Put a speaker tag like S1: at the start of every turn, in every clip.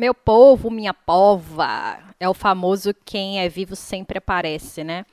S1: Meu povo, minha pova. É o famoso quem é vivo sempre aparece, né?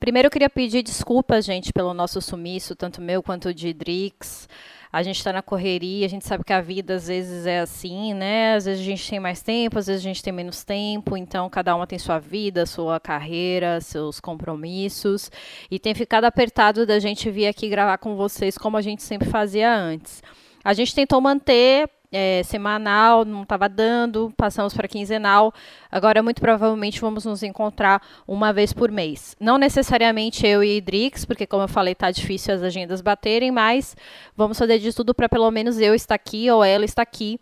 S1: Primeiro eu queria pedir desculpas, gente, pelo nosso sumiço, tanto meu quanto de Drix. A gente está na correria, a gente sabe que a vida às vezes é assim, né? Às vezes a gente tem mais tempo, às vezes a gente tem menos tempo, então cada uma tem sua vida, sua carreira, seus compromissos. E tem ficado apertado da gente vir aqui gravar com vocês como a gente sempre fazia antes. A gente tentou manter é, semanal, não estava dando, passamos para quinzenal. Agora, muito provavelmente, vamos nos encontrar uma vez por mês. Não necessariamente eu e Idrix, porque, como eu falei, está difícil as agendas baterem, mas vamos fazer de tudo para pelo menos eu estar aqui ou ela estar aqui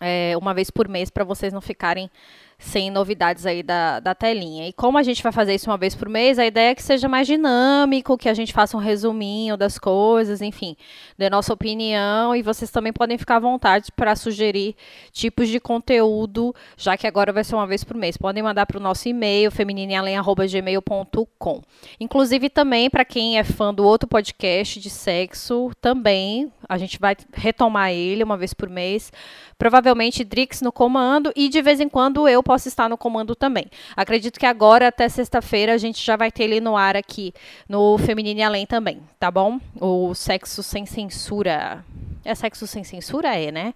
S1: é, uma vez por mês, para vocês não ficarem sem novidades aí da, da telinha. E como a gente vai fazer isso uma vez por mês, a ideia é que seja mais dinâmico, que a gente faça um resuminho das coisas, enfim, dê nossa opinião e vocês também podem ficar à vontade para sugerir tipos de conteúdo, já que agora vai ser uma vez por mês. Podem mandar para o nosso e-mail, femininealém.gmail.com. Inclusive também para quem é fã do outro podcast de sexo, também a gente vai retomar ele uma vez por mês. Provavelmente Drix no comando e de vez em quando eu posso estar no comando também. Acredito que agora, até sexta-feira, a gente já vai ter ele no ar aqui no Feminine Além também, tá bom? O Sexo Sem Censura. É sexo sem censura? É, né?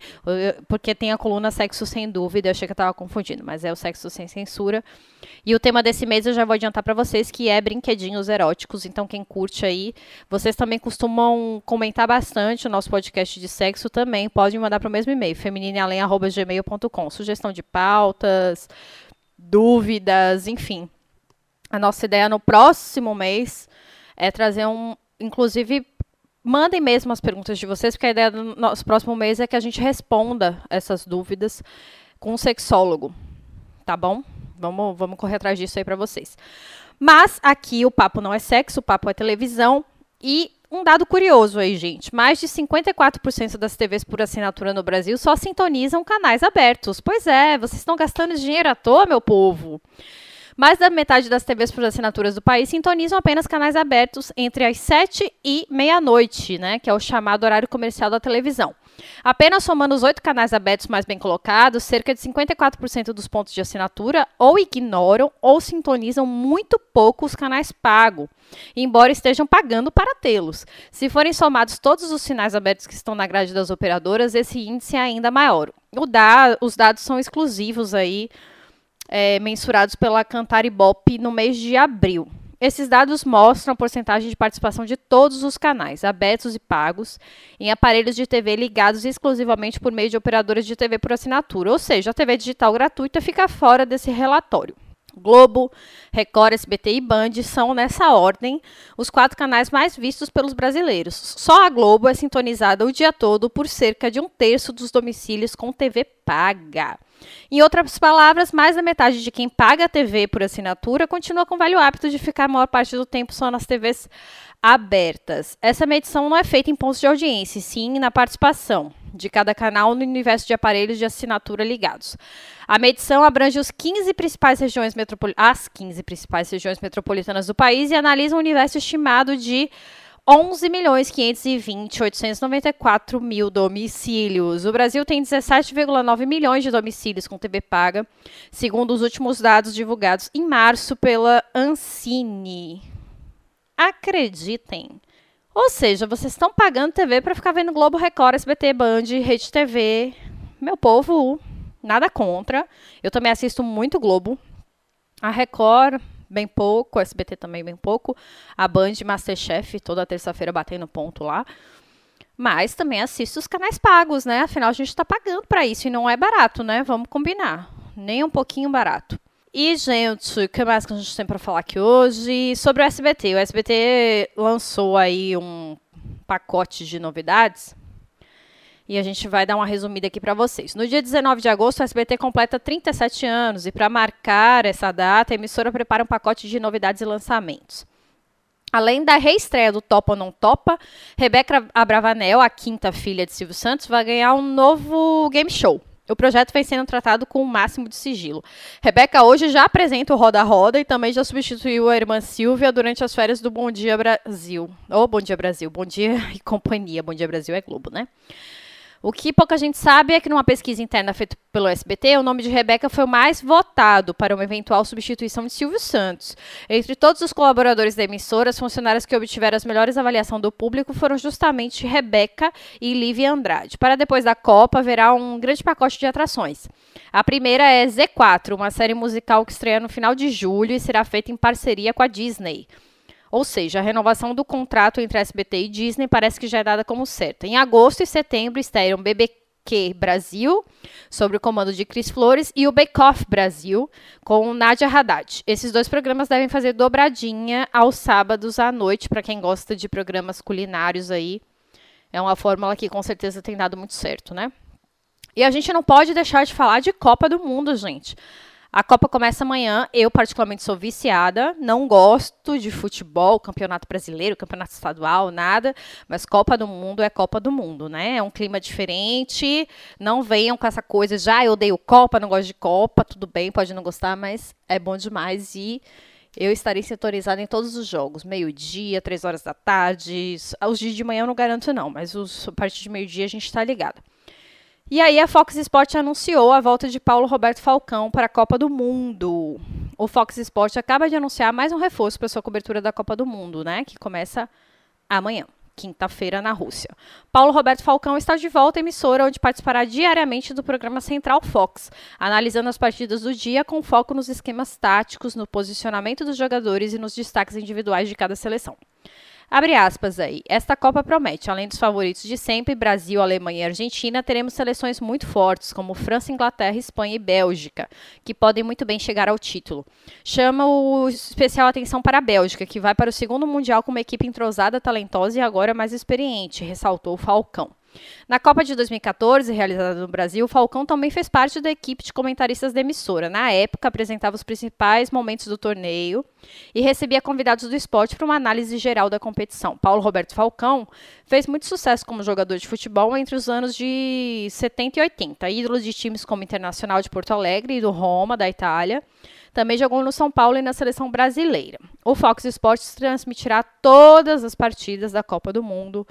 S1: Porque tem a coluna sexo sem dúvida, eu achei que eu tava confundindo, mas é o sexo sem censura. E o tema desse mês eu já vou adiantar para vocês que é brinquedinhos eróticos, então quem curte aí, vocês também costumam comentar bastante o nosso podcast de sexo também, pode mandar para o mesmo e-mail, femininealém@gmail.com. Sugestão de pautas, dúvidas, enfim. A nossa ideia no próximo mês é trazer um, inclusive Mandem mesmo as perguntas de vocês, porque a ideia do nosso próximo mês é que a gente responda essas dúvidas com um sexólogo. Tá bom? Vamos, vamos correr atrás disso aí para vocês. Mas aqui o papo não é sexo, o papo é televisão. E um dado curioso aí, gente: mais de 54% das TVs por assinatura no Brasil só sintonizam canais abertos. Pois é, vocês estão gastando dinheiro à toa, meu povo. Mais da metade das TVs por assinaturas do país sintonizam apenas canais abertos entre as 7 e meia-noite, né, que é o chamado horário comercial da televisão. Apenas somando os oito canais abertos mais bem colocados, cerca de 54% dos pontos de assinatura ou ignoram ou sintonizam muito pouco os canais pagos, embora estejam pagando para tê-los. Se forem somados todos os sinais abertos que estão na grade das operadoras, esse índice é ainda maior. Da, os dados são exclusivos aí é, mensurados pela Cantar Ibope no mês de abril. Esses dados mostram a porcentagem de participação de todos os canais, abertos e pagos, em aparelhos de TV ligados exclusivamente por meio de operadoras de TV por assinatura, ou seja, a TV digital gratuita fica fora desse relatório. Globo, Record, SBT e Band são, nessa ordem, os quatro canais mais vistos pelos brasileiros. Só a Globo é sintonizada o dia todo por cerca de um terço dos domicílios com TV paga. Em outras palavras, mais da metade de quem paga a TV por assinatura continua com o velho hábito de ficar a maior parte do tempo só nas TVs abertas. Essa medição não é feita em pontos de audiência, sim na participação de cada canal no universo de aparelhos de assinatura ligados. A medição abrange os 15 principais regiões as 15 principais regiões metropolitanas do país e analisa um universo estimado de 11 milhões 520 894 mil domicílios. O Brasil tem 17,9 milhões de domicílios com TV paga, segundo os últimos dados divulgados em março pela Ancine. Acreditem. Ou seja, vocês estão pagando TV para ficar vendo Globo, Record, SBT, Band, Rede TV. Meu povo, nada contra. Eu também assisto muito Globo. A Record, bem pouco, o SBT também bem pouco, a Band Masterchef toda terça-feira batendo ponto lá. Mas também assisto os canais pagos, né? Afinal, a gente está pagando para isso e não é barato, né? Vamos combinar. Nem um pouquinho barato. E, gente, o que mais que a gente tem para falar aqui hoje? Sobre o SBT. O SBT lançou aí um pacote de novidades e a gente vai dar uma resumida aqui para vocês. No dia 19 de agosto, o SBT completa 37 anos e para marcar essa data, a emissora prepara um pacote de novidades e lançamentos. Além da reestreia do Topa ou Não Topa, Rebeca Abravanel, a quinta filha de Silvio Santos, vai ganhar um novo game show. O projeto vem sendo tratado com o máximo de sigilo. Rebeca hoje já apresenta o Roda Roda e também já substituiu a irmã Silvia durante as férias do Bom Dia Brasil. Ou oh, Bom Dia Brasil, Bom Dia e Companhia. Bom Dia Brasil é Globo, né? O que pouca gente sabe é que numa pesquisa interna feita pelo SBT, o nome de Rebeca foi o mais votado para uma eventual substituição de Silvio Santos. Entre todos os colaboradores da emissora, as funcionárias que obtiveram as melhores avaliações do público foram justamente Rebeca e Lívia Andrade. Para depois da Copa, haverá um grande pacote de atrações. A primeira é Z4, uma série musical que estreia no final de julho e será feita em parceria com a Disney. Ou seja, a renovação do contrato entre SBT e Disney parece que já é dada como certa. Em agosto e setembro estreiam BBQ Brasil, sob o comando de Cris Flores, e o Bake Off Brasil, com Nádia Haddad. Esses dois programas devem fazer dobradinha aos sábados à noite, para quem gosta de programas culinários aí. É uma fórmula que com certeza tem dado muito certo, né? E a gente não pode deixar de falar de Copa do Mundo, gente. A Copa começa amanhã. Eu, particularmente, sou viciada. Não gosto de futebol, campeonato brasileiro, campeonato estadual, nada. Mas Copa do Mundo é Copa do Mundo, né? É um clima diferente. Não venham com essa coisa já ah, eu odeio Copa, não gosto de Copa. Tudo bem, pode não gostar, mas é bom demais. E eu estarei sintonizada em todos os jogos. Meio-dia, três horas da tarde. Os dias de manhã eu não garanto, não. Mas os, a partir de meio-dia a gente está ligado. E aí a Fox Sport anunciou a volta de Paulo Roberto Falcão para a Copa do Mundo. O Fox Sport acaba de anunciar mais um reforço para sua cobertura da Copa do Mundo, né, que começa amanhã, quinta-feira na Rússia. Paulo Roberto Falcão está de volta à emissora, onde participará diariamente do programa Central Fox, analisando as partidas do dia com foco nos esquemas táticos, no posicionamento dos jogadores e nos destaques individuais de cada seleção. Abre aspas aí. Esta Copa promete, além dos favoritos de sempre, Brasil, Alemanha e Argentina, teremos seleções muito fortes, como França, Inglaterra, Espanha e Bélgica, que podem muito bem chegar ao título. Chama o especial atenção para a Bélgica, que vai para o segundo Mundial com uma equipe entrosada, talentosa e agora mais experiente, ressaltou o Falcão. Na Copa de 2014, realizada no Brasil, Falcão também fez parte da equipe de comentaristas da emissora. Na época, apresentava os principais momentos do torneio e recebia convidados do esporte para uma análise geral da competição. Paulo Roberto Falcão fez muito sucesso como jogador de futebol entre os anos de 70 e 80, ídolo de times como Internacional de Porto Alegre e do Roma, da Itália. Também jogou no São Paulo e na seleção brasileira. O Fox Sports transmitirá todas as partidas da Copa do Mundo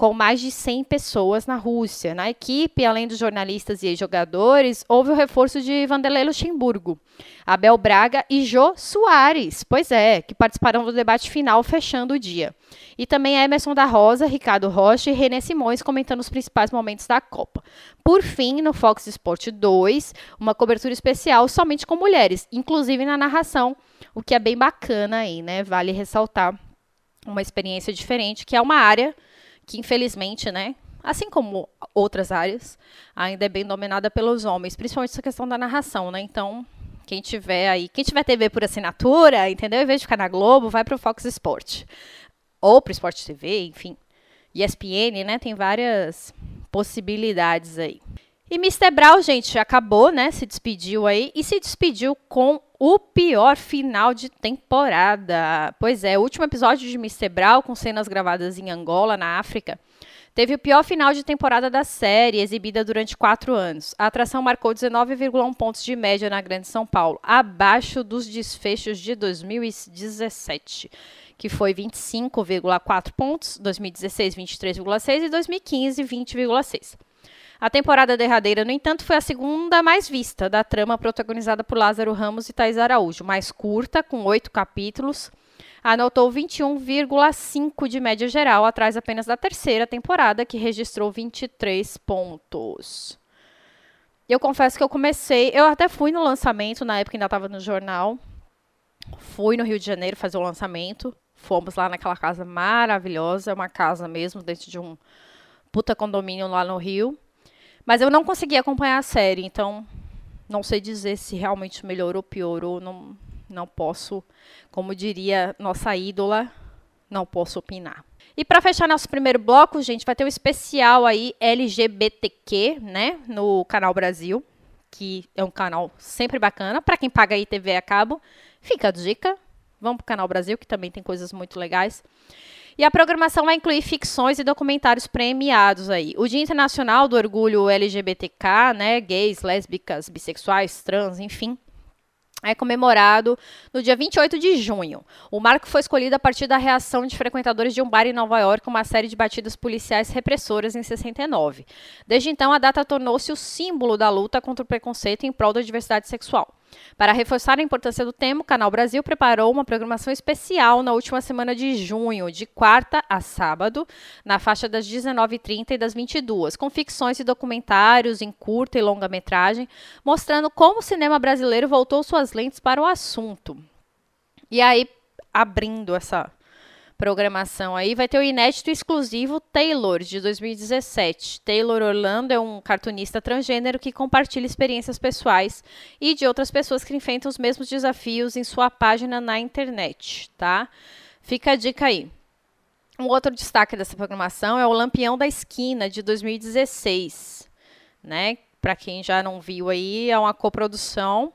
S1: com mais de 100 pessoas na Rússia. Na equipe, além dos jornalistas e jogadores, houve o reforço de Vanderlei Luxemburgo, Abel Braga e Jô Soares, pois é, que participarão do debate final fechando o dia. E também Emerson da Rosa, Ricardo Rocha e René Simões comentando os principais momentos da Copa. Por fim, no Fox Sport 2, uma cobertura especial somente com mulheres, inclusive na narração, o que é bem bacana aí, né? Vale ressaltar uma experiência diferente, que é uma área que infelizmente, né, assim como outras áreas, ainda é bem dominada pelos homens, principalmente essa questão da narração, né? Então, quem tiver aí, quem tiver TV por assinatura, entendeu? Em vez de ficar na Globo, vai para o Fox Sport. Ou para o Sport TV, enfim. ESPN, né? Tem várias possibilidades aí. E Mr. Brown, gente, acabou, né? Se despediu aí e se despediu com o pior final de temporada. Pois é, o último episódio de Mr. Brown, com cenas gravadas em Angola, na África, teve o pior final de temporada da série, exibida durante quatro anos. A atração marcou 19,1 pontos de média na Grande São Paulo, abaixo dos desfechos de 2017 que foi 25,4 pontos, 2016 23,6 e 2015 20,6. A temporada derradeira, no entanto, foi a segunda mais vista da trama protagonizada por Lázaro Ramos e Thais Araújo, mais curta, com oito capítulos. Anotou 21,5 de média geral, atrás apenas da terceira temporada, que registrou 23 pontos. Eu confesso que eu comecei, eu até fui no lançamento, na época ainda estava no jornal. Fui no Rio de Janeiro fazer o lançamento. Fomos lá naquela casa maravilhosa, uma casa mesmo, dentro de um puta condomínio lá no Rio. Mas eu não consegui acompanhar a série, então não sei dizer se realmente melhorou ou piorou. Não, não posso, como diria nossa ídola, não posso opinar. E para fechar nosso primeiro bloco, gente, vai ter um especial aí LGBTQ, né, no canal Brasil, que é um canal sempre bacana para quem paga aí TV a cabo. Fica a dica. Vamos pro canal Brasil, que também tem coisas muito legais. E a programação vai incluir ficções e documentários premiados aí. O Dia Internacional do Orgulho LGBTK, né, gays, lésbicas, bissexuais, trans, enfim, é comemorado no dia 28 de junho. O marco foi escolhido a partir da reação de frequentadores de um bar em Nova York com uma série de batidas policiais repressoras em 69. Desde então, a data tornou-se o símbolo da luta contra o preconceito em prol da diversidade sexual. Para reforçar a importância do tema, o Canal Brasil preparou uma programação especial na última semana de junho, de quarta a sábado, na faixa das 19h30 e das 22 com ficções e documentários em curta e longa metragem, mostrando como o cinema brasileiro voltou suas lentes para o assunto. E aí, abrindo essa programação aí, vai ter o inédito exclusivo Taylor, de 2017. Taylor Orlando é um cartunista transgênero que compartilha experiências pessoais e de outras pessoas que enfrentam os mesmos desafios em sua página na internet, tá? Fica a dica aí. Um outro destaque dessa programação é o Lampião da Esquina, de 2016, né? Para quem já não viu aí, é uma coprodução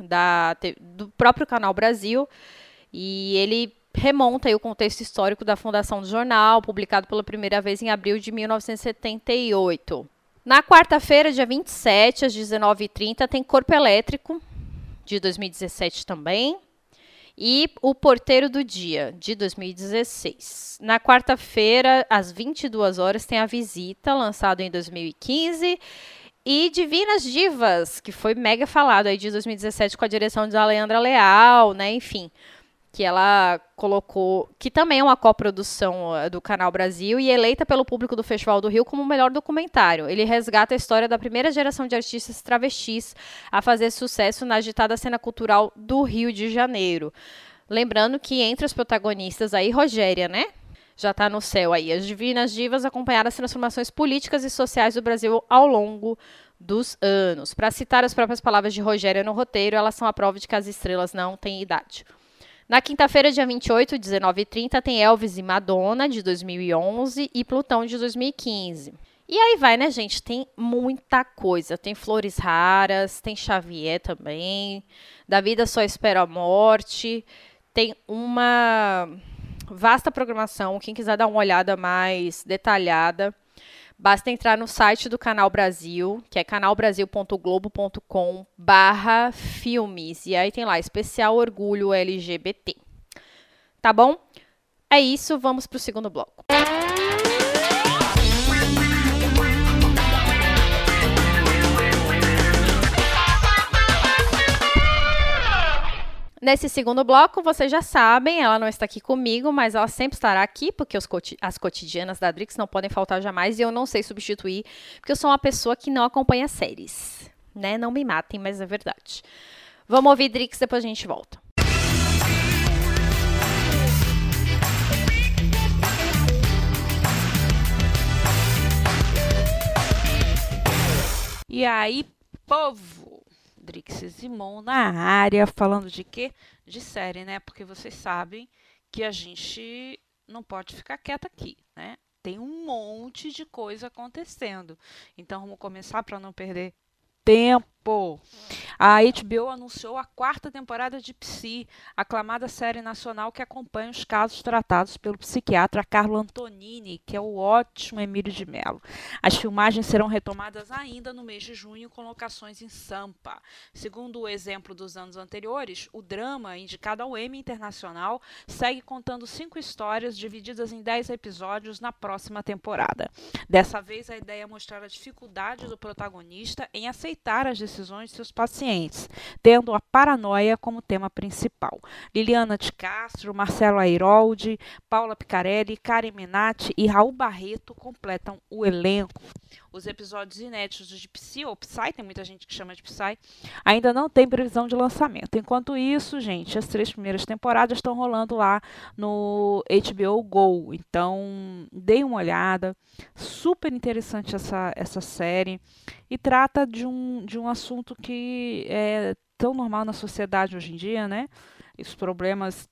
S1: da, do próprio Canal Brasil e ele remonta o contexto histórico da fundação do jornal, publicado pela primeira vez em abril de 1978. Na quarta-feira, dia 27, às 19h30, tem Corpo Elétrico, de 2017 também, e O Porteiro do Dia, de 2016. Na quarta-feira, às 22 horas, tem A Visita, lançado em 2015, e Divinas Divas, que foi mega falado aí de 2017 com a direção de Aleandra Leal, né, enfim que ela colocou, que também é uma coprodução eh, do Canal Brasil e eleita pelo público do Festival do Rio como o melhor documentário. Ele resgata a história da primeira geração de artistas travestis a fazer sucesso na agitada cena cultural do Rio de Janeiro. Lembrando que entre os protagonistas aí, Rogéria, né? Já está no céu aí. As divinas divas acompanharam as transformações políticas e sociais do Brasil ao longo dos anos. Para citar as próprias palavras de Rogéria no roteiro, elas são a prova de que as estrelas não têm idade. Na quinta-feira, dia 28, 19h30, tem Elvis e Madonna, de 2011, e Plutão, de 2015. E aí vai, né, gente? Tem muita coisa. Tem Flores Raras, tem Xavier também. Da Vida Só Espera a Morte. Tem uma vasta programação. Quem quiser dar uma olhada mais detalhada, Basta entrar no site do Canal Brasil, que é canalbrasil.globo.com barra filmes. E aí tem lá, especial orgulho LGBT. Tá bom? É isso, vamos para o segundo bloco. Nesse segundo bloco, vocês já sabem, ela não está aqui comigo, mas ela sempre estará aqui, porque coti as cotidianas da Drix não podem faltar jamais e eu não sei substituir, porque eu sou uma pessoa que não acompanha séries. Né? Não me matem, mas é verdade. Vamos ouvir Drix, depois a gente volta.
S2: E aí, povo? Drix Simon na área, falando de quê? De série, né? Porque vocês sabem que a gente não pode ficar quieta aqui, né? Tem um monte de coisa acontecendo. Então vamos começar para não perder tempo. A HBO anunciou a quarta temporada de Psi, aclamada série nacional que acompanha os casos tratados pelo psiquiatra Carlo Antonini, que é o ótimo Emílio de Mello. As filmagens serão retomadas ainda no mês de junho com locações em Sampa. Segundo o exemplo dos anos anteriores, o drama, indicado ao Emmy Internacional, segue contando cinco histórias divididas em dez episódios na próxima temporada. Dessa vez, a ideia é mostrar a dificuldade do protagonista em aceitar as decisões de seus pacientes tendo a paranoia como tema principal. Liliana de Castro, Marcelo Airoldi, Paula Picarelli, Karen Menatti e Raul Barreto completam o elenco. Os episódios inéditos de Psy, ou Psy, tem muita gente que chama de Psy, ainda não tem previsão de lançamento. Enquanto isso, gente, as três primeiras temporadas estão rolando lá no HBO Go. Então, deem uma olhada. Super interessante essa, essa série. E trata de um, de um assunto que é tão normal na sociedade hoje em dia, né? Os problemas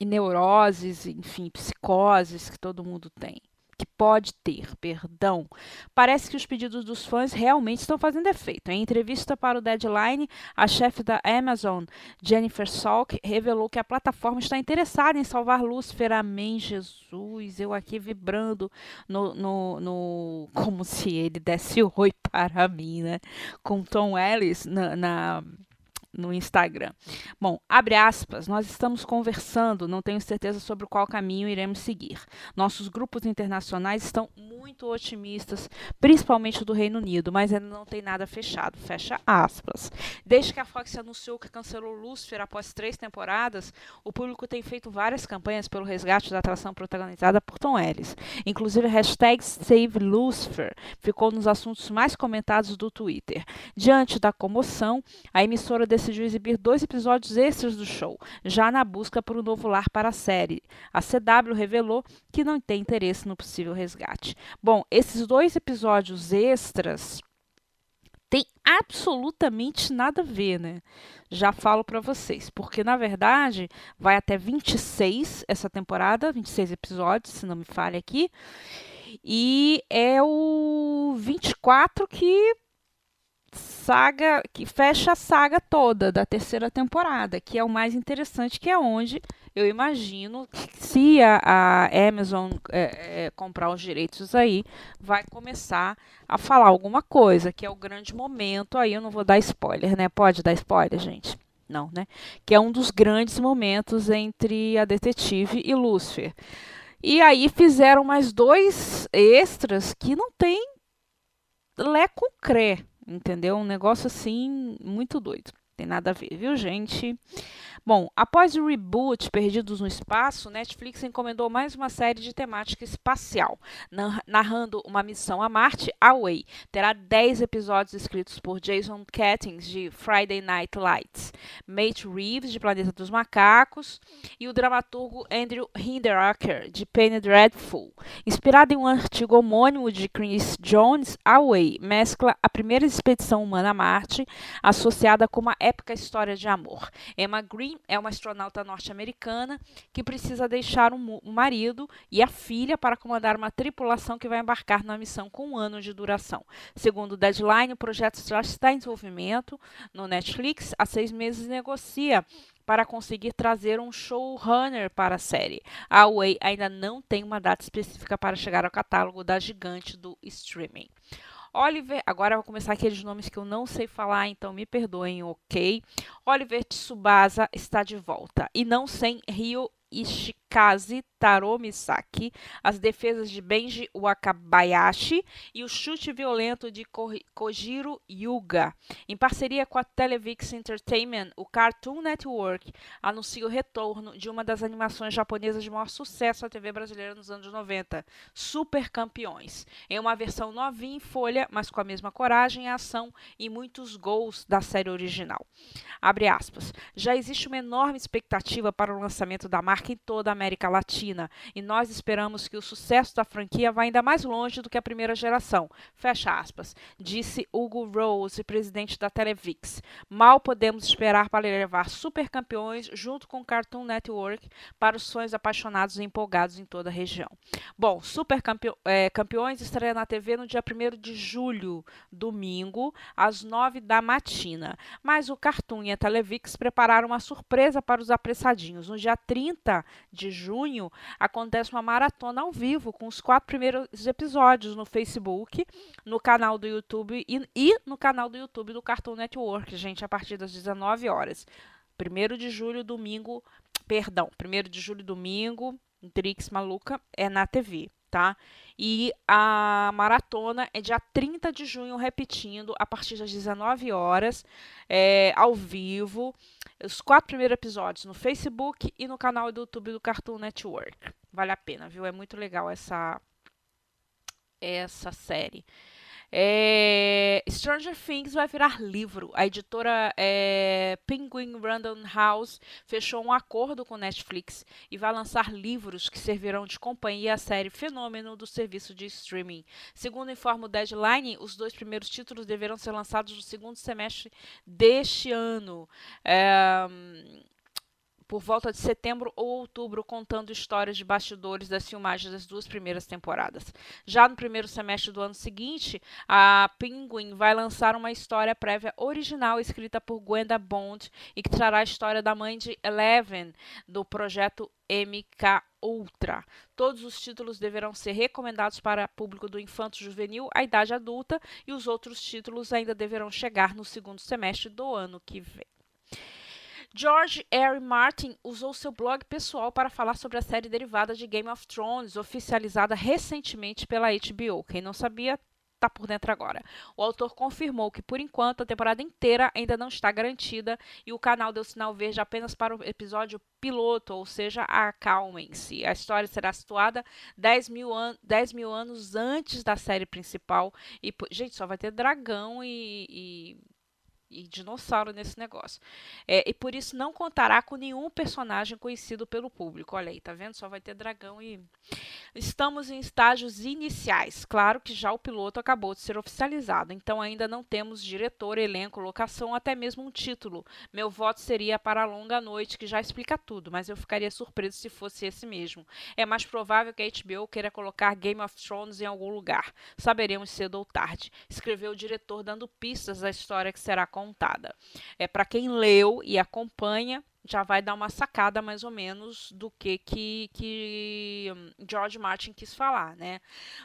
S2: e neuroses, enfim, psicoses que todo mundo tem que pode ter, perdão. Parece que os pedidos dos fãs realmente estão fazendo efeito. Em entrevista para o Deadline, a chefe da Amazon, Jennifer Salk, revelou que a plataforma está interessada em salvar Lucifer. Amém, Jesus. Eu aqui vibrando no, no, no como se ele desse oi para mim, né? Com Tom Ellis na, na no Instagram. Bom, abre aspas, nós estamos conversando, não tenho certeza sobre qual caminho iremos seguir. Nossos grupos internacionais estão muito otimistas, principalmente do Reino Unido, mas ainda não tem nada fechado. Fecha aspas. Desde que a Fox anunciou que cancelou Lucifer após três temporadas, o público tem feito várias campanhas pelo resgate da atração protagonizada por Tom Ellis. Inclusive, hashtag Save Lucifer ficou nos assuntos mais comentados do Twitter. Diante da comoção, a emissora decidiu exibir dois episódios extras do show, já na busca por um novo lar para a série. A CW revelou que não tem interesse no possível resgate. Bom, esses dois episódios extras tem absolutamente nada a ver, né? Já falo para vocês, porque na verdade vai até 26 essa temporada, 26 episódios, se não me falha aqui. E é o 24 que saga que fecha a saga toda da terceira temporada, que é o mais interessante, que é onde eu imagino que se a, a Amazon é, é, comprar os direitos aí, vai começar a falar alguma coisa, que é o grande momento. Aí eu não vou dar spoiler, né? Pode dar spoiler, gente? Não, né? Que é um dos grandes momentos entre a detetive e Lúcifer. E aí fizeram mais dois extras que não tem lé com cré, entendeu? Um negócio assim muito doido. Tem nada a ver, viu, gente? Bom, após o reboot Perdidos no Espaço, Netflix encomendou mais uma série de temática espacial, narrando uma missão a Marte, Away. Terá 10 episódios escritos por Jason Kattins, de Friday Night Lights, Mate Reeves, de Planeta dos Macacos, e o dramaturgo Andrew Hinderaker, de Penny Dreadful. Inspirado em um artigo homônimo de Chris Jones, Away mescla a primeira expedição humana a Marte, associada com uma épica história de amor. Emma Green é uma astronauta norte-americana que precisa deixar um marido e a filha para comandar uma tripulação que vai embarcar na missão com um ano de duração. Segundo o Deadline, o projeto já está em desenvolvimento no Netflix. Há seis meses negocia para conseguir trazer um showrunner para a série. A Way ainda não tem uma data específica para chegar ao catálogo da gigante do streaming. Oliver, agora vou começar aqueles nomes que eu não sei falar, então me perdoem, ok? Oliver Tsubasa está de volta e não sem Rio Ishikaze Taro Misaki, as defesas de Benji Wakabayashi e o chute violento de Kojiro Yuga. Em parceria com a Televix Entertainment, o Cartoon Network anuncia o retorno de uma das animações japonesas de maior sucesso à TV brasileira nos anos 90, Super Campeões, em uma versão novinha em folha, mas com a mesma coragem, ação e muitos gols da série original. Abre aspas. Já existe uma enorme expectativa para o lançamento da marca em toda a América Latina e nós esperamos que o sucesso da franquia vá ainda mais longe do que a primeira geração. Fecha aspas. Disse Hugo Rose, presidente da Televix. Mal podemos esperar para levar super campeões junto com Cartoon Network para os sonhos apaixonados e empolgados em toda a região. Bom, Super é, Campeões estreia na TV no dia 1 de julho, domingo, às 9 da matina. Mas o Cartoon e a Televix prepararam uma surpresa para os apressadinhos. No dia 30 de junho, acontece uma maratona ao vivo com os quatro primeiros episódios no Facebook, no canal do YouTube e, e no canal do YouTube do Cartoon Network, gente, a partir das 19 horas. 1 de julho, domingo, perdão, 1 de julho, domingo, Drix Maluca, é na TV tá? E a maratona é dia 30 de junho, repetindo, a partir das 19 horas, é, ao vivo. Os quatro primeiros episódios no Facebook e no canal do YouTube do Cartoon Network. Vale a pena, viu? É muito legal essa, essa série. É, Stranger Things vai virar livro. A editora é, Penguin Random House fechou um acordo com Netflix e vai lançar livros que servirão de companhia à série Fenômeno do serviço de streaming. Segundo informa o Deadline, os dois primeiros títulos deverão ser lançados no segundo semestre deste ano. É, por volta de setembro ou outubro, contando histórias de bastidores das filmagens das duas primeiras temporadas. Já no primeiro semestre do ano seguinte, a Penguin vai lançar uma história prévia original escrita por Gwenda Bond e que trará a história da mãe de Eleven do projeto MK Ultra. Todos os títulos deverão ser recomendados para público do infanto juvenil à idade adulta e os outros títulos ainda deverão chegar no segundo semestre do ano que vem. George R. Martin usou seu blog pessoal para falar sobre a série derivada de Game of Thrones, oficializada recentemente pela HBO. Quem não sabia, está por dentro agora. O autor confirmou que, por enquanto, a temporada inteira ainda não está garantida e o canal deu sinal verde apenas para o episódio piloto, ou seja, acalmem-se. A história será situada 10 mil, an 10 mil anos antes da série principal. E, gente, só vai ter dragão e, e e dinossauro nesse negócio. É, e por isso não contará com nenhum personagem conhecido pelo público. Olha aí, tá vendo? Só vai ter dragão e. Estamos em estágios iniciais. Claro que já o piloto acabou de ser oficializado, então ainda não temos diretor, elenco, locação, até mesmo um título. Meu voto seria para a longa noite, que já explica tudo, mas eu ficaria surpreso se fosse esse mesmo. É mais provável que a HBO queira colocar Game of Thrones em algum lugar. Saberemos cedo ou tarde. Escreveu o diretor dando pistas da história que será contada contada. É para quem leu e acompanha, já vai dar uma sacada mais ou menos do que, que, que hum, George Martin quis falar. Né?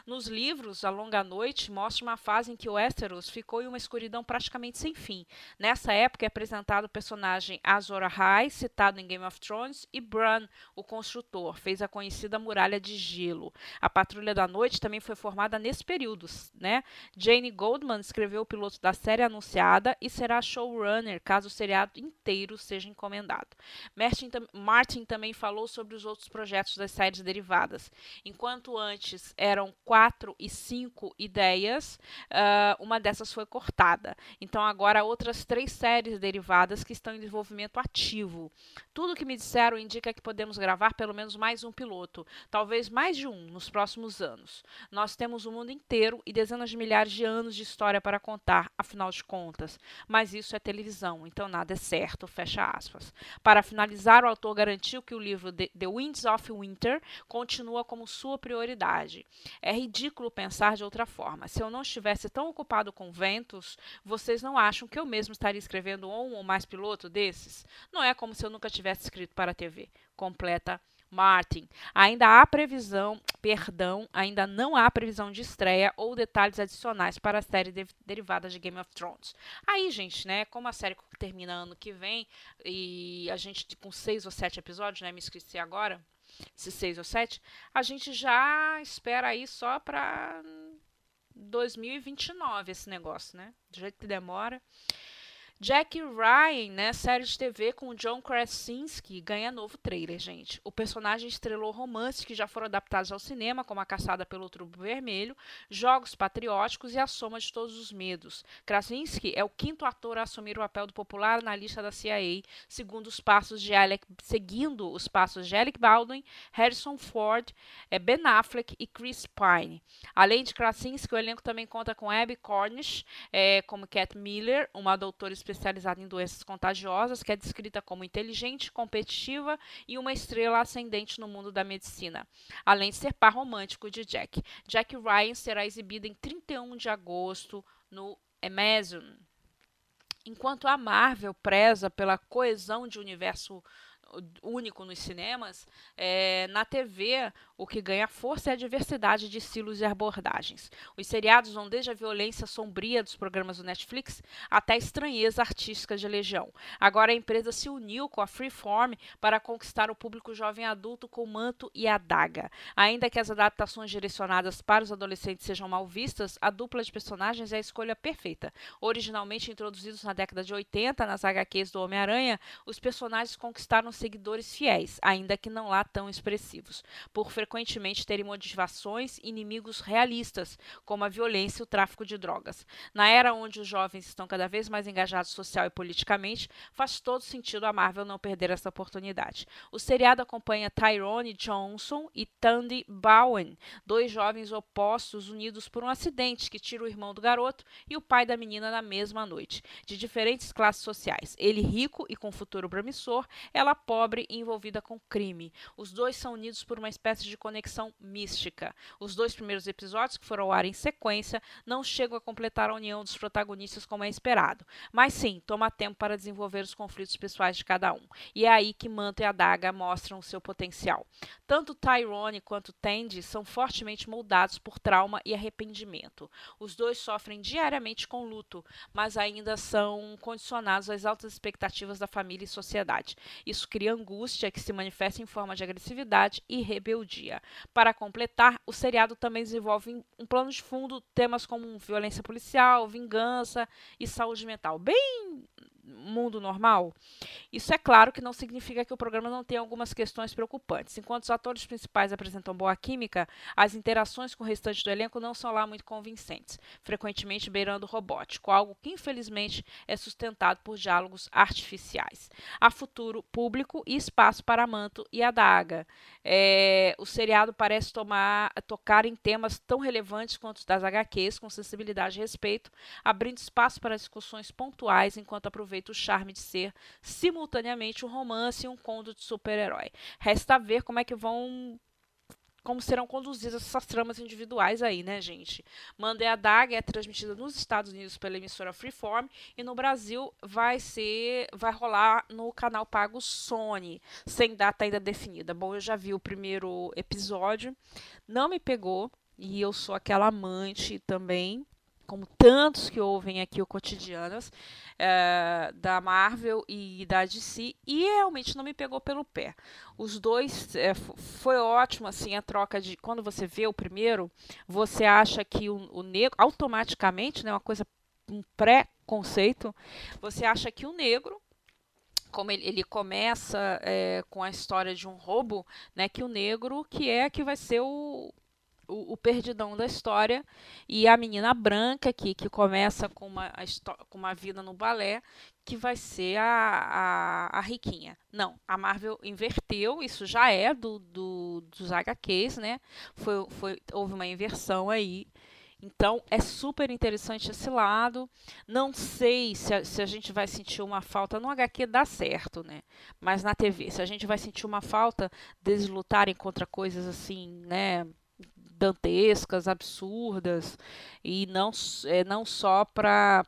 S2: Nos livros, A Longa Noite mostra uma fase em que o Westeros ficou em uma escuridão praticamente sem fim. Nessa época é apresentado o personagem Azor Ahai, citado em Game of Thrones, e Bran, o construtor, fez a conhecida Muralha de Gelo. A Patrulha da Noite também foi formada nesse período. Né? Jane Goldman escreveu o piloto da série anunciada e será showrunner caso o seriado inteiro seja encomendado. Martin, Martin também falou sobre os outros projetos das séries derivadas. Enquanto antes eram quatro e cinco ideias, uh, uma dessas foi cortada. Então agora outras três séries derivadas que estão em desenvolvimento ativo. Tudo que me disseram indica que podemos gravar pelo menos mais um piloto, talvez mais de um nos próximos anos. Nós temos o mundo inteiro e dezenas de milhares de anos de história para contar, afinal de contas. Mas isso é televisão, então nada é certo, fecha aspas. Para finalizar, o autor garantiu que o livro The Winds of Winter continua como sua prioridade. É ridículo pensar de outra forma. Se eu não estivesse tão ocupado com ventos, vocês não acham que eu mesmo estaria escrevendo um ou mais piloto desses? Não é como se eu nunca tivesse escrito para a TV. Completa Martin. Ainda há previsão, perdão, ainda não há previsão de estreia ou detalhes adicionais para a série de, derivada de Game of Thrones. Aí, gente, né, como a série termina ano que vem e a gente com seis ou sete episódios, né, me esqueci agora, se seis ou sete, a gente já espera aí só para 2029 esse negócio, né? Do jeito que demora. Jack Ryan, né, série de TV com John Krasinski, ganha novo trailer, gente. O personagem estrelou romances que já foram adaptados ao cinema, como A Caçada pelo Trubo Vermelho, Jogos Patrióticos e A Soma de Todos os Medos. Krasinski é o quinto ator a assumir o papel do popular na lista da CIA, segundo os passos de Alec, seguindo os passos de Alec Baldwin, Harrison Ford, é, Ben Affleck e Chris Pine. Além de Krasinski, o elenco também conta com Abby Cornish, é, como Cat Miller, uma doutora especializada em doenças contagiosas, que é descrita como inteligente, competitiva e uma estrela ascendente no mundo da medicina, além de ser par romântico de Jack. Jack Ryan será exibido em 31 de agosto no Amazon. Enquanto a Marvel preza pela coesão de universo único nos cinemas, é, na TV o que ganha força é a diversidade de estilos e abordagens. Os seriados vão desde a violência sombria dos programas do Netflix até a estranheza artística de Legião. Agora a empresa se uniu com a Freeform para conquistar o público jovem adulto com Manto e Adaga. Ainda que as adaptações direcionadas para os adolescentes sejam mal vistas, a dupla de personagens é a escolha perfeita. Originalmente introduzidos na década de 80 nas HQs do Homem-Aranha, os personagens conquistaram seguidores fiéis, ainda que não lá tão expressivos, por frequentemente terem motivações inimigos realistas, como a violência e o tráfico de drogas. Na era onde os jovens estão cada vez mais engajados social e politicamente, faz todo sentido a Marvel não perder essa oportunidade. O seriado acompanha Tyrone Johnson e Tandy Bowen, dois jovens opostos unidos por um acidente que tira o irmão do garoto e o pai da menina na mesma noite. De diferentes classes sociais, ele rico e com futuro promissor, ela pobre e envolvida com crime. Os dois são unidos por uma espécie de conexão mística. Os dois primeiros episódios, que foram ao ar em sequência, não chegam a completar a união dos protagonistas como é esperado. Mas sim, toma tempo para desenvolver os conflitos pessoais de cada um. E é aí que Manto e a Daga mostram o seu potencial. Tanto Tyrone quanto Tandy são fortemente moldados por trauma e arrependimento. Os dois sofrem diariamente com luto, mas ainda são condicionados às altas expectativas da família e sociedade. Isso cria angústia que se manifesta em forma de agressividade e rebeldia. Para completar, o seriado também desenvolve um plano de fundo temas como violência policial, vingança e saúde mental. Bem mundo normal? Isso é claro que não significa que o programa não tenha algumas questões preocupantes. Enquanto os atores principais apresentam boa química, as interações com o restante do elenco não são lá muito convincentes, frequentemente beirando robótico, algo que infelizmente é sustentado por diálogos artificiais. Há futuro público e espaço para Manto e a Daga. É, o seriado parece tomar, tocar em temas tão relevantes quanto os das HQs, com sensibilidade e respeito, abrindo espaço para discussões pontuais enquanto aproveita aproveita o charme de ser simultaneamente um romance e um conto de super-herói. Resta ver como é que vão como serão conduzidas essas tramas individuais aí, né, gente? Mandei a Daga é transmitida nos Estados Unidos pela emissora Freeform e no Brasil vai ser, vai rolar no canal pago Sony, sem data ainda definida. Bom, eu já vi o primeiro episódio, não me pegou e eu sou aquela amante também como tantos que ouvem aqui o Cotidianas, é, da Marvel e da DC, e realmente não me pegou pelo pé. Os dois, é, foi ótimo, assim, a troca de... Quando você vê o primeiro, você acha que o, o negro, automaticamente, né, uma coisa, um pré-conceito, você acha que o negro como ele, ele começa é, com a história de um roubo, né, que o negro que é que vai ser o, o, o, perdidão da história e a menina branca aqui que começa com uma, com uma vida no balé que vai ser a, a, a, riquinha. Não, a Marvel inverteu, isso já é do, do, dos HQs, né? Foi, foi, houve uma inversão aí. Então é super interessante esse lado. Não sei se a, se a gente vai sentir uma falta. No HQ dá certo, né? Mas na TV, se a gente vai sentir uma falta deles lutarem contra coisas assim, né? Dantescas, absurdas, e não, é, não só para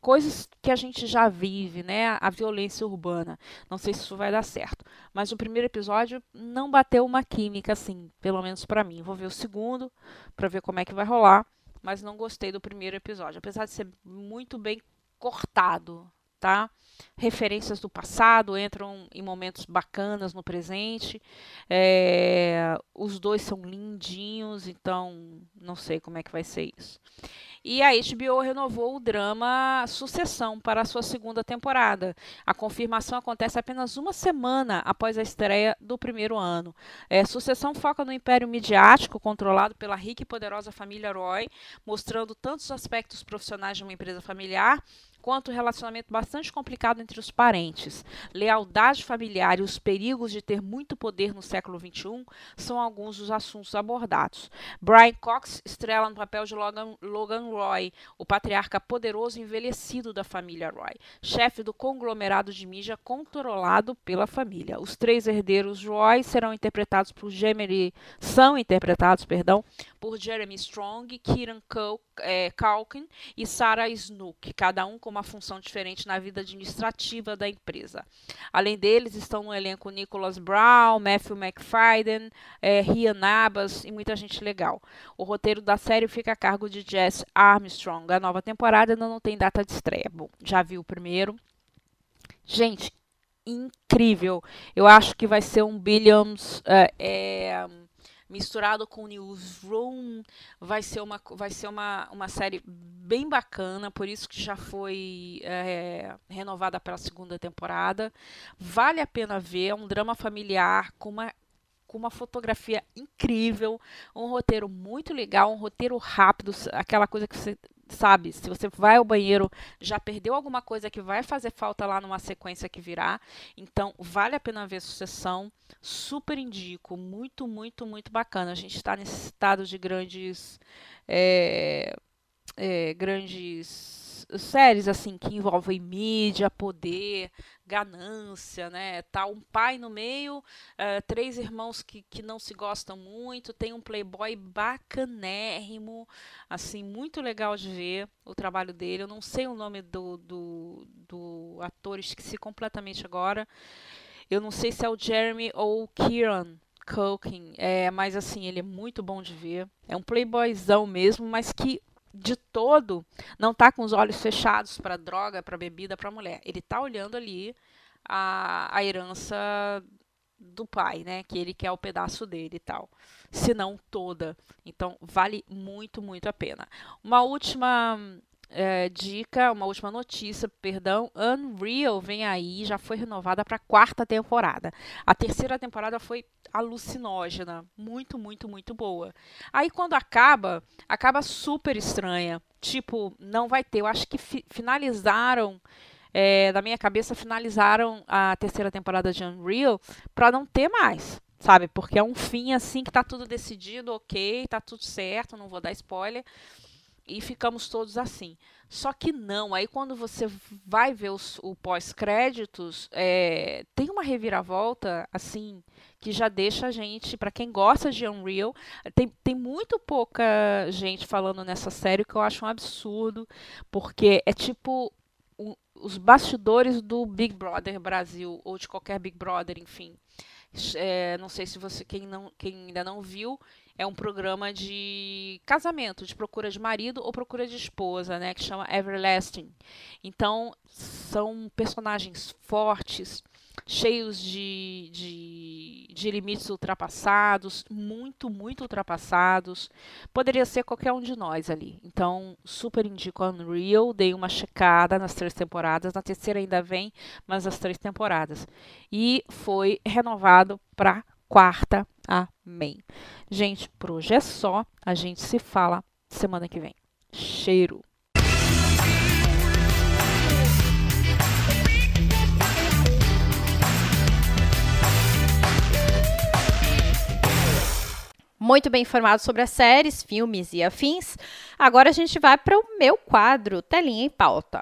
S2: coisas que a gente já vive, né? A violência urbana. Não sei se isso vai dar certo. Mas o primeiro episódio não bateu uma química, assim, pelo menos para mim. Vou ver o segundo para ver como é que vai rolar. Mas não gostei do primeiro episódio. Apesar de ser muito bem cortado, tá? Referências do passado entram em momentos bacanas no presente. É, os dois são lindinhos, então não sei como é que vai ser isso. E a HBO renovou o drama Sucessão para a sua segunda temporada. A confirmação acontece apenas uma semana após a estreia do primeiro ano. É, Sucessão foca no império midiático controlado pela rica e poderosa família Roy, mostrando tantos aspectos profissionais de uma empresa familiar quanto relacionamento bastante complicado entre os parentes. Lealdade familiar e os perigos de ter muito poder no século XXI são alguns dos assuntos abordados. Brian Cox estrela no papel de Logan, Logan Roy, o patriarca poderoso e envelhecido da família Roy, chefe do conglomerado de mídia controlado pela família. Os três herdeiros Roy serão interpretados por Jeremy, são interpretados, perdão, por Jeremy Strong, Kieran é, Culkin e Sarah Snook, cada um com uma função diferente na vida administrativa da empresa. Além deles, estão no elenco Nicholas Brown, Matthew McFadden, é, Rian Nabas e muita gente legal. O roteiro da série fica a cargo de Jess Armstrong. A nova temporada ainda não tem data de estreia. Bom, já vi o primeiro. Gente, incrível. Eu acho que vai ser um Billions. É, é, misturado com Newsroom, vai ser uma, vai ser uma, uma série bem bacana, por isso que já foi é, renovada para a segunda temporada. Vale a pena ver, é um drama familiar com uma com uma fotografia incrível, um roteiro muito legal, um roteiro rápido, aquela coisa que você sabe, se você vai ao banheiro, já perdeu alguma coisa que vai fazer falta lá numa sequência que virá. Então, vale a pena ver Sucessão. Super indico. Muito, muito, muito bacana. A gente está necessitado de grandes. É, é, grandes séries assim que envolvem mídia, poder, ganância, né? Tá um pai no meio, uh, três irmãos que, que não se gostam muito, tem um playboy bacanérrimo, assim, muito legal de ver o trabalho dele. Eu não sei o nome do, do, do ator, esqueci completamente agora. Eu não sei se é o Jeremy ou o Kieran, Culkin, é, mas assim, ele é muito bom de ver. É um playboyzão mesmo, mas que de todo não tá com os olhos fechados para droga, para bebida, para mulher. Ele tá olhando ali a, a herança do pai, né? Que ele quer o pedaço dele e tal. Se não toda. Então, vale muito, muito a pena. Uma última é, dica, uma última notícia, perdão. Unreal vem aí, já foi renovada para a quarta temporada. A terceira temporada foi alucinógena, muito, muito, muito boa. Aí quando acaba, acaba super estranha. Tipo, não vai ter. Eu acho que fi finalizaram. É, na minha cabeça, finalizaram a terceira temporada de Unreal para não ter mais sabe? Porque é um fim assim que tá tudo decidido, ok, tá tudo certo, não vou dar spoiler e ficamos todos assim. Só que não, aí quando você vai ver os, o pós-créditos, é, tem uma reviravolta, assim, que já deixa a gente, para quem gosta de Unreal, tem, tem muito pouca gente falando nessa série, que eu acho um absurdo, porque é tipo um, os bastidores do Big Brother Brasil, ou de qualquer Big Brother, enfim. É, não sei se você, quem, não, quem ainda não viu, é um programa de casamento, de procura de marido ou procura de esposa, né, que chama Everlasting. Então, são personagens fortes, cheios de, de, de limites ultrapassados, muito, muito ultrapassados. Poderia ser qualquer um de nós ali. Então, super indico Unreal, dei uma checada nas três temporadas, na terceira ainda vem, mas as três temporadas. E foi renovado para quarta. Amém. Gente, por hoje é só. A gente se fala semana que vem. Cheiro.
S1: Muito bem informado sobre as séries, filmes e afins. Agora a gente vai para o meu quadro, Telinha em Pauta.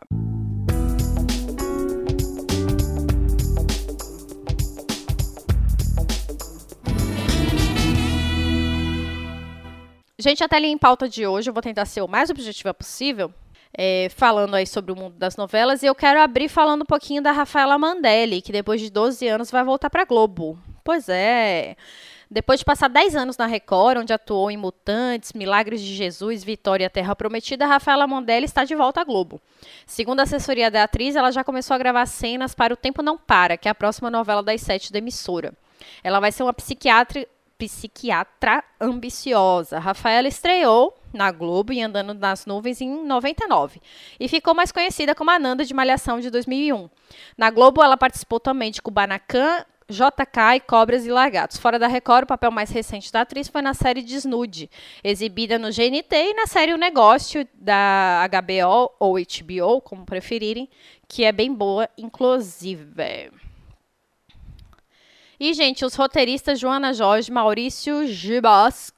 S1: Gente, a telinha em pauta de hoje, eu vou tentar ser o mais objetiva possível, é, falando aí sobre o mundo das novelas, e eu quero abrir falando um pouquinho da Rafaela Mandelli, que depois de 12 anos vai voltar para Globo. Pois é. Depois de passar 10 anos na Record, onde atuou em Mutantes, Milagres de Jesus, Vitória Terra Prometida, Rafaela Mandelli está de volta à Globo. Segundo a assessoria da atriz, ela já começou a gravar cenas para O Tempo Não Para, que é a próxima novela das sete da emissora. Ela vai ser uma psiquiatra psiquiatra ambiciosa. Rafaela estreou na Globo e Andando nas Nuvens em 99 e ficou mais conhecida como a Nanda de Malhação de 2001. Na Globo, ela participou também de Kubanacan, JK e Cobras e Lagartos. Fora da Record, o papel mais recente da atriz foi na série Desnude, exibida no GNT e na série O Negócio da HBO ou HBO, como preferirem, que é bem boa, inclusive. E, gente, os roteiristas Joana Jorge, Maurício Gibosc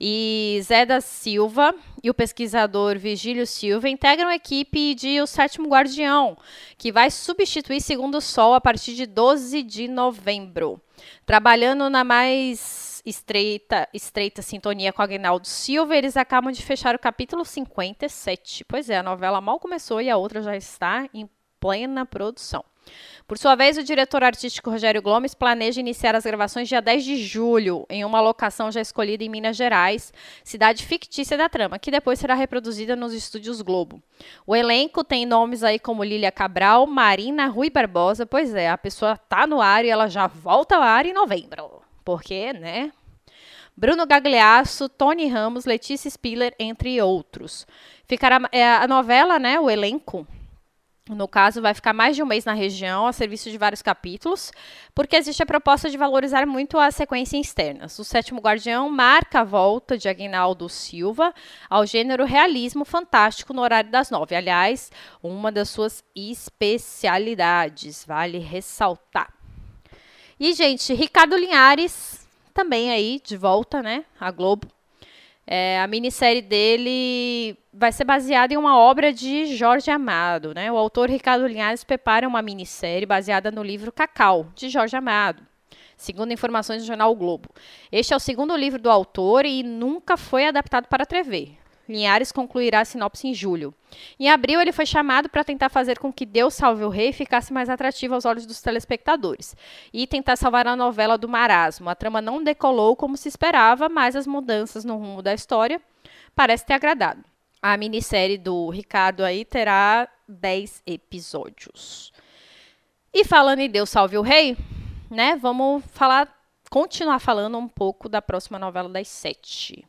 S1: e Zé da Silva e o pesquisador Vigílio Silva integram a equipe de O Sétimo Guardião, que vai substituir Segundo Sol a partir de 12 de novembro. Trabalhando na mais estreita, estreita sintonia com Agnaldo Silva, eles acabam de fechar o capítulo 57. Pois é, a novela mal começou e a outra já está em plena produção. Por sua vez, o diretor artístico Rogério Gomes planeja iniciar as gravações dia 10 de julho, em uma locação já escolhida em Minas Gerais, cidade fictícia da trama, que depois será reproduzida nos estúdios Globo. O elenco tem nomes aí como Lília Cabral, Marina Rui Barbosa, pois é, a pessoa tá no ar e ela já volta ao ar em novembro. Porque, né? Bruno Gagliasso, Tony Ramos, Letícia Spiller, entre outros. Ficará é, a novela, né, o elenco no caso, vai ficar mais de um mês na região, a serviço de vários capítulos, porque existe a proposta de valorizar muito as sequências externas. O Sétimo Guardião marca a volta de Aguinaldo Silva ao gênero realismo fantástico no horário das nove. Aliás, uma das suas especialidades, vale ressaltar. E, gente, Ricardo Linhares, também aí de volta, né, à Globo. É, a minissérie dele vai ser baseada em uma obra de Jorge Amado. Né? O autor Ricardo Linhares prepara uma minissérie baseada no livro Cacau, de Jorge Amado, segundo informações do jornal o Globo. Este é o segundo livro do autor e nunca foi adaptado para a TV. Linhares concluirá a sinopse em julho. Em abril, ele foi chamado para tentar fazer com que Deus Salve o Rei ficasse mais atrativo aos olhos dos telespectadores e tentar salvar a novela do marasmo. A trama não decolou como se esperava, mas as mudanças no rumo da história parecem ter agradado. A minissérie do Ricardo aí terá 10 episódios. E falando em Deus Salve o Rei, né, vamos falar, continuar falando um pouco da próxima novela das sete.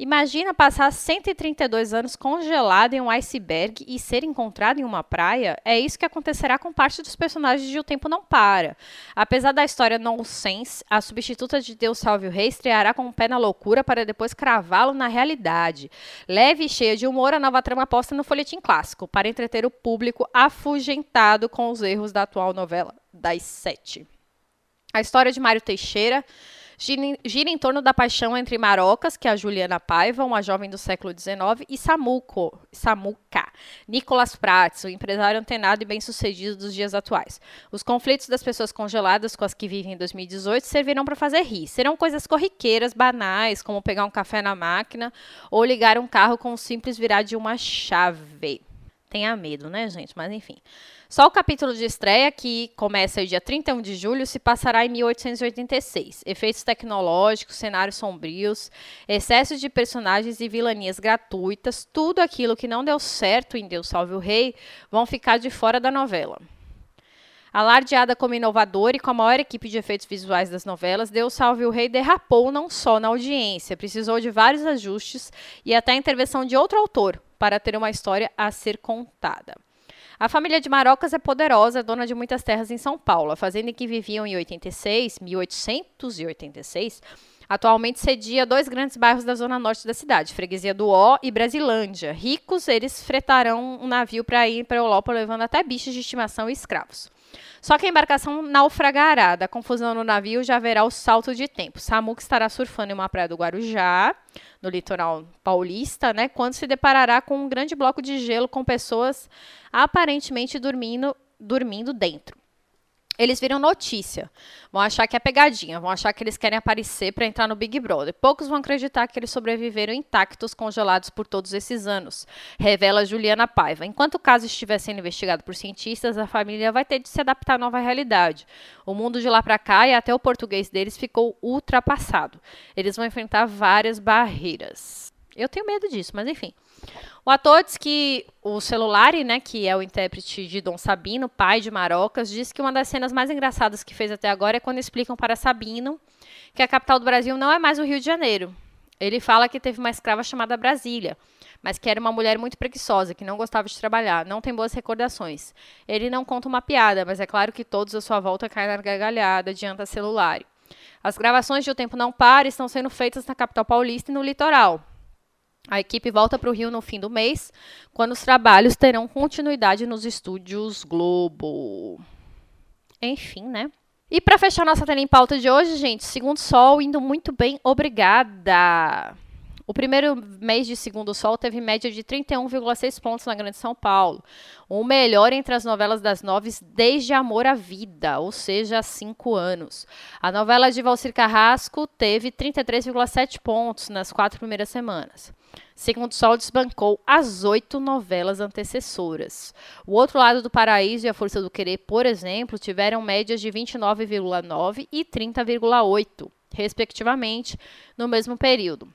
S1: Imagina passar 132 anos congelado em um iceberg e ser encontrado em uma praia? É isso que acontecerá com parte dos personagens de O Tempo Não Para. Apesar da história nonsense, a substituta de Deus Salve o Rei estreará com o um pé na loucura para depois cravá-lo na realidade. Leve e cheia de humor, a nova trama posta no folhetim clássico, para entreter o público afugentado com os erros da atual novela das sete. A história de Mário Teixeira gira em torno da paixão entre Marocas, que é a Juliana Paiva, uma jovem do século XIX, e Samuco, Samuca, Nicolas Prats, o empresário antenado e bem-sucedido dos dias atuais. Os conflitos das pessoas congeladas com as que vivem em 2018 servirão para fazer rir. Serão coisas corriqueiras, banais, como pegar um café na máquina ou ligar um carro com o simples virar de uma chave. Tenha medo, né, gente? Mas enfim. Só o capítulo de estreia, que começa dia 31 de julho, se passará em 1886. Efeitos tecnológicos, cenários sombrios, excesso de personagens e vilanias gratuitas, tudo aquilo que não deu certo em Deus Salve o Rei, vão ficar de fora da novela. Alardeada como inovadora e com a maior equipe de efeitos visuais das novelas, Deus Salve o Rei derrapou não só na audiência, precisou de vários ajustes e até a intervenção de outro autor para ter uma história a ser contada. A família de Marocas é poderosa, dona de muitas terras em São Paulo. A fazenda em que viviam em 86, 1886, atualmente cedia dois grandes bairros da zona norte da cidade, Freguesia do Ó e Brasilândia. Ricos, eles fretarão um navio para ir para Europa, levando até bichos de estimação e escravos. Só que a embarcação naufragará. Da confusão no navio já haverá o salto de tempo. Samuca estará surfando em uma praia do Guarujá, no litoral paulista, né, quando se deparará com um grande bloco de gelo com pessoas aparentemente dormindo, dormindo dentro eles viram notícia. Vão achar que é pegadinha, vão achar que eles querem aparecer para entrar no Big Brother. Poucos vão acreditar que eles sobreviveram intactos, congelados por todos esses anos, revela Juliana Paiva. Enquanto o caso estiver sendo investigado por cientistas, a família vai ter de se adaptar à nova realidade. O mundo de lá para cá e até o português deles ficou ultrapassado. Eles vão enfrentar várias barreiras. Eu tenho medo disso, mas enfim. O ator diz que o celular, né, que é o intérprete de Dom Sabino, pai de Marocas, diz que uma das cenas mais engraçadas que fez até agora é quando explicam para Sabino que a capital do Brasil não é mais o Rio de Janeiro. Ele fala que teve uma escrava chamada Brasília, mas que era uma mulher muito preguiçosa, que não gostava de trabalhar, não tem boas recordações. Ele não conta uma piada, mas é claro que todos à sua volta caem na gargalhada, adianta celular. As gravações de O Tempo Não Para estão sendo feitas na capital paulista e no litoral. A equipe volta para o Rio no fim do mês, quando os trabalhos terão continuidade nos estúdios Globo. Enfim, né? E para fechar nossa tela em pauta de hoje, gente, Segundo Sol indo muito bem, obrigada. O primeiro mês de Segundo Sol teve média de 31,6 pontos na Grande São Paulo. O melhor entre as novelas das nove desde Amor à Vida, ou seja, há cinco anos. A novela de Valcir Carrasco teve 33,7 pontos nas quatro primeiras semanas. Segundo Sol desbancou as oito novelas antecessoras. O outro lado do paraíso e a força do querer, por exemplo, tiveram médias de 29,9 e 30,8, respectivamente, no mesmo período.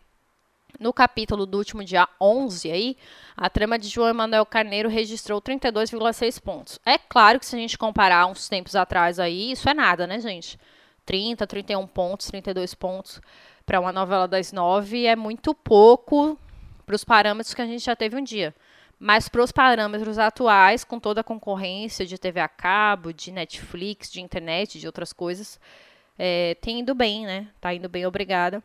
S1: No capítulo do último dia 11, aí, a trama de João Emanuel Carneiro registrou 32,6 pontos. É claro que se a gente comparar uns tempos atrás aí, isso é nada, né, gente? 30, 31 pontos, 32 pontos para uma novela das nove é muito pouco para os parâmetros que a gente já teve um dia. Mas para os parâmetros atuais, com toda a concorrência de TV a cabo, de Netflix, de internet, de outras coisas, é, tem indo bem, né? Tá indo bem, obrigada.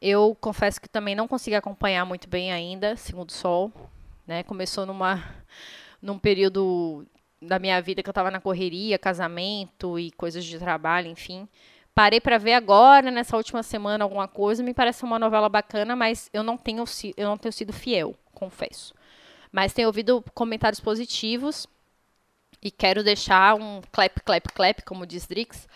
S1: Eu confesso que também não consegui acompanhar muito bem ainda, segundo Sol. Né? Começou numa, num período da minha vida que eu estava na correria, casamento e coisas de trabalho, enfim. Parei para ver agora, nessa última semana, alguma coisa. Me parece uma novela bacana, mas eu não tenho, eu não tenho sido fiel, confesso. Mas tenho ouvido comentários positivos e quero deixar um clap, clap, clap, como diz Drix,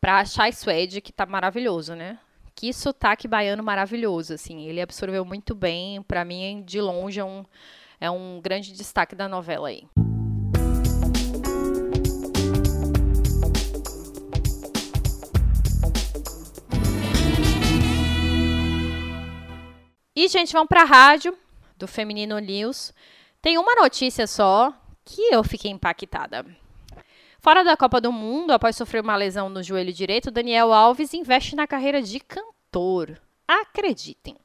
S1: pra Chai Suede, que tá maravilhoso, né? Que sotaque baiano maravilhoso, assim. Ele absorveu muito bem. Para mim, de longe, é um, é um grande destaque da novela aí. E, gente, vamos para a rádio do Feminino News. Tem uma notícia só que eu fiquei impactada. Fora da Copa do Mundo, após sofrer uma lesão no joelho direito, Daniel Alves investe na carreira de cantor. Acreditem.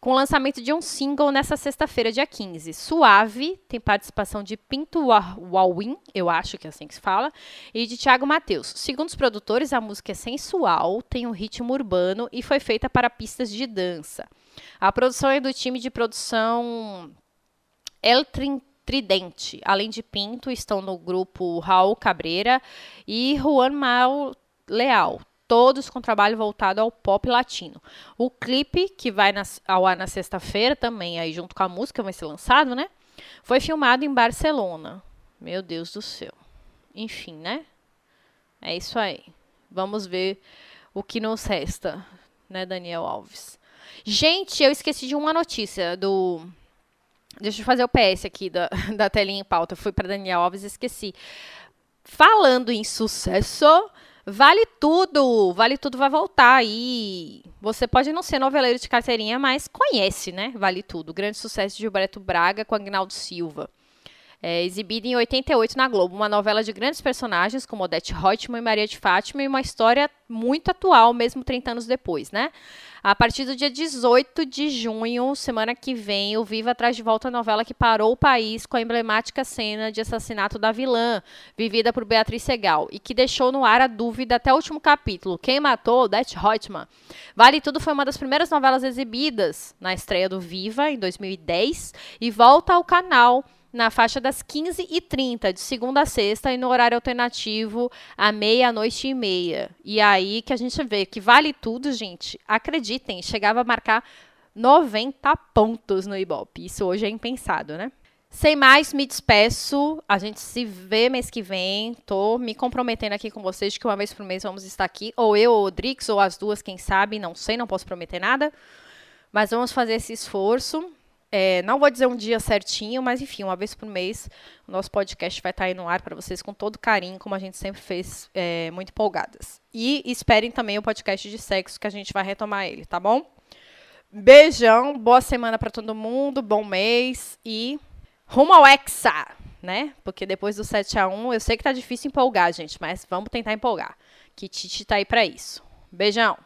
S1: Com o lançamento de um single nessa sexta-feira, dia 15. Suave, tem participação de Pinto Wawin, eu acho que é assim que se fala, e de Thiago Matheus. Segundo os produtores, a música é sensual, tem um ritmo urbano e foi feita para pistas de dança. A produção é do time de produção El Tridente. Além de Pinto, estão no grupo Raul Cabreira e Juan Mal Leal. Todos com trabalho voltado ao pop latino. O clipe, que vai na, ao ar na sexta-feira, também aí junto com a música, vai ser lançado, né? Foi filmado em Barcelona. Meu Deus do céu. Enfim, né? É isso aí. Vamos ver o que nos resta, né, Daniel Alves? Gente, eu esqueci de uma notícia do. Deixa eu fazer o PS aqui da, da telinha em pauta. Fui para Daniel Alves e esqueci. Falando em sucesso, vale tudo. Vale tudo vai voltar aí. Você pode não ser noveleiro de carteirinha, mas conhece, né? Vale tudo. Grande sucesso de Gilberto Braga com Agnaldo Silva é, exibida em 88 na Globo, uma novela de grandes personagens como Odete Reutemann e Maria de Fátima e uma história muito atual, mesmo 30 anos depois, né? A partir do dia 18 de junho, semana que vem, o Viva traz de volta a novela que parou o país com a emblemática cena de assassinato da vilã, vivida por Beatriz Segal, e que deixou no ar a dúvida até o último capítulo. Quem matou Odete Reutemann? Vale Tudo foi uma das primeiras novelas exibidas na estreia do Viva, em 2010, e volta ao canal na faixa das 15h30, de segunda a sexta, e no horário alternativo, à meia-noite e meia. E aí que a gente vê que vale tudo, gente. Acreditem, chegava a marcar 90 pontos no Ibope. Isso hoje é impensado, né? Sem mais, me despeço. A gente se vê mês que vem. Tô me comprometendo aqui com vocês que uma vez por mês vamos estar aqui. Ou eu, ou o Drix, ou as duas, quem sabe. Não sei, não posso prometer nada. Mas vamos fazer esse esforço. É, não vou dizer um dia certinho, mas enfim, uma vez por mês, o nosso podcast vai estar aí no ar para vocês com todo carinho, como a gente sempre fez, é, muito empolgadas. E esperem também o podcast de sexo, que a gente vai retomar ele, tá bom? Beijão, boa semana para todo mundo, bom mês e rumo ao Hexa, né? Porque depois do 7 a 1 eu sei que tá difícil empolgar, gente, mas vamos tentar empolgar. Que Titi tá aí para isso. Beijão!